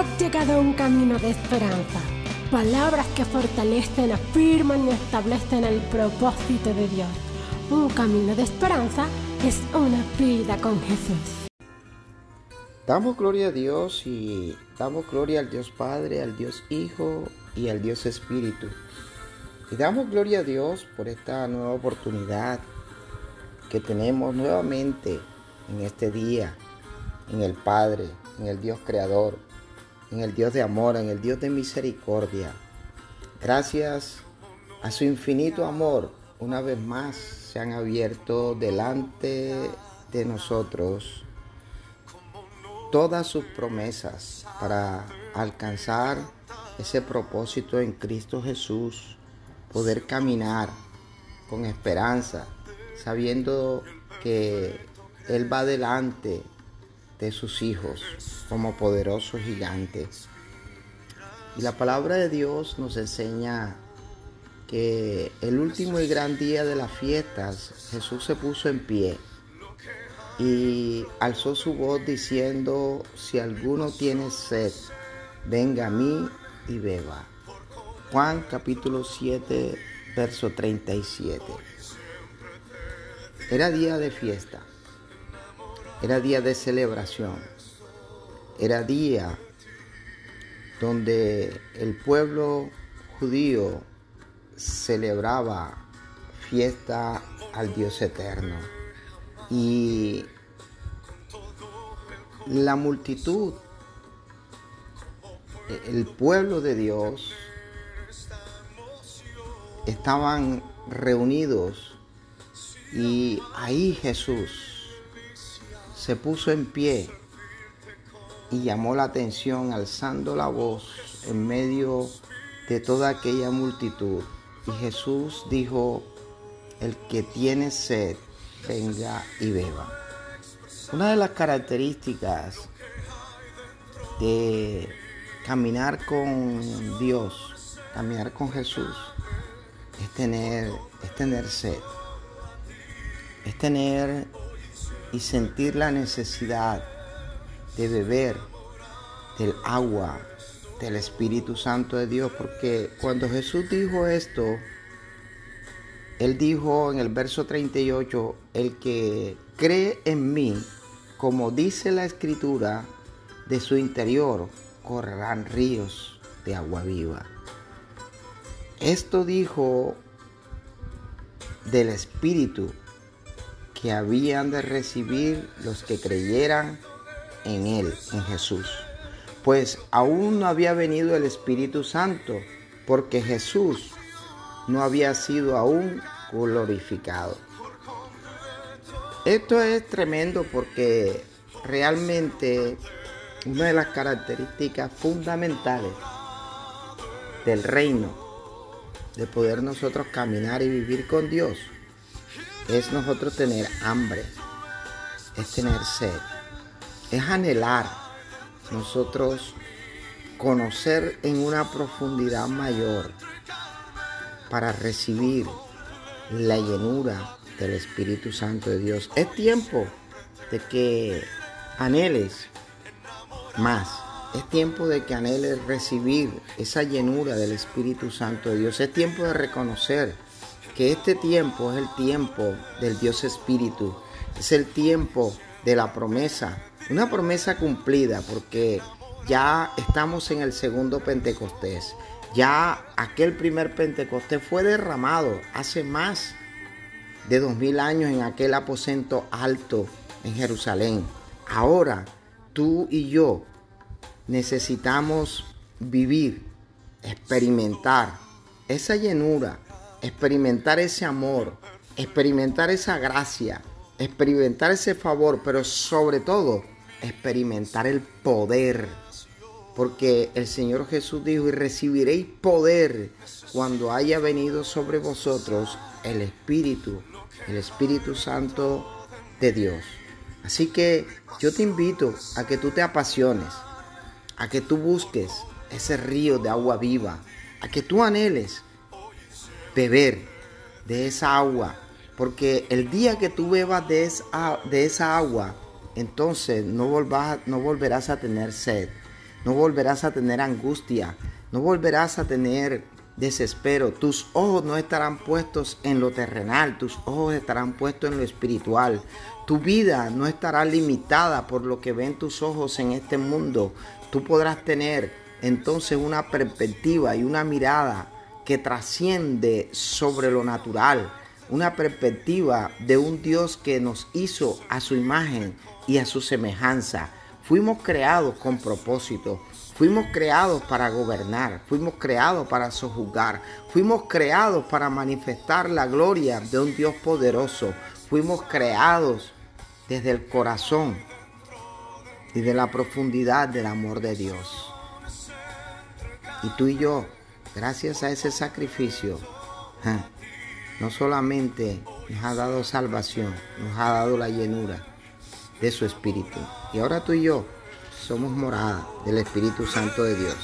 Has llegado a un camino de esperanza. Palabras que fortalecen, afirman y establecen el propósito de Dios. Un camino de esperanza es una vida con Jesús. Damos gloria a Dios y damos gloria al Dios Padre, al Dios Hijo y al Dios Espíritu. Y damos gloria a Dios por esta nueva oportunidad que tenemos nuevamente en este día, en el Padre, en el Dios Creador, en el Dios de amor, en el Dios de misericordia. Gracias a su infinito amor, una vez más se han abierto delante de nosotros todas sus promesas para alcanzar ese propósito en Cristo Jesús, poder caminar con esperanza, sabiendo que Él va delante de sus hijos como poderoso gigante. Y la palabra de Dios nos enseña que el último y gran día de las fiestas Jesús se puso en pie y alzó su voz diciendo, si alguno tiene sed, venga a mí y beba. Juan capítulo 7, verso 37. Era día de fiesta, era día de celebración, era día donde el pueblo judío celebraba fiesta al Dios eterno. Y la multitud, el pueblo de Dios, estaban reunidos y ahí Jesús se puso en pie y llamó la atención alzando la voz en medio de toda aquella multitud. Y Jesús dijo, el que tiene sed, venga y beba. Una de las características de caminar con Dios, caminar con Jesús, es tener, es tener sed, es tener y sentir la necesidad de beber del agua del Espíritu Santo de Dios, porque cuando Jesús dijo esto, él dijo en el verso 38, el que cree en mí, como dice la escritura, de su interior correrán ríos de agua viva. Esto dijo del Espíritu que habían de recibir los que creyeran en Él, en Jesús. Pues aún no había venido el Espíritu Santo, porque Jesús no había sido aún glorificado. Esto es tremendo porque realmente una de las características fundamentales del reino, de poder nosotros caminar y vivir con Dios, es nosotros tener hambre, es tener sed, es anhelar nosotros conocer en una profundidad mayor para recibir la llenura del Espíritu Santo de Dios. Es tiempo de que anheles más. Es tiempo de que anheles recibir esa llenura del Espíritu Santo de Dios. Es tiempo de reconocer que este tiempo es el tiempo del Dios Espíritu. Es el tiempo de la promesa. Una promesa cumplida porque ya estamos en el segundo Pentecostés. Ya aquel primer Pentecostés fue derramado hace más de dos mil años en aquel aposento alto en Jerusalén. Ahora tú y yo necesitamos vivir, experimentar esa llenura, experimentar ese amor, experimentar esa gracia, experimentar ese favor, pero sobre todo experimentar el poder porque el Señor Jesús dijo, y recibiréis poder cuando haya venido sobre vosotros el Espíritu, el Espíritu Santo de Dios. Así que yo te invito a que tú te apasiones, a que tú busques ese río de agua viva, a que tú anheles beber de esa agua, porque el día que tú bebas de esa, de esa agua, entonces no, no volverás a tener sed no volverás a tener angustia, no volverás a tener desespero. Tus ojos no estarán puestos en lo terrenal, tus ojos estarán puestos en lo espiritual. Tu vida no estará limitada por lo que ven tus ojos en este mundo. Tú podrás tener entonces una perspectiva y una mirada que trasciende sobre lo natural, una perspectiva de un Dios que nos hizo a su imagen y a su semejanza. Fuimos creados con propósito, fuimos creados para gobernar, fuimos creados para sojuzgar, fuimos creados para manifestar la gloria de un Dios poderoso, fuimos creados desde el corazón y de la profundidad del amor de Dios. Y tú y yo, gracias a ese sacrificio, no solamente nos ha dado salvación, nos ha dado la llenura de su Espíritu. Y ahora tú y yo somos morada del Espíritu Santo de Dios.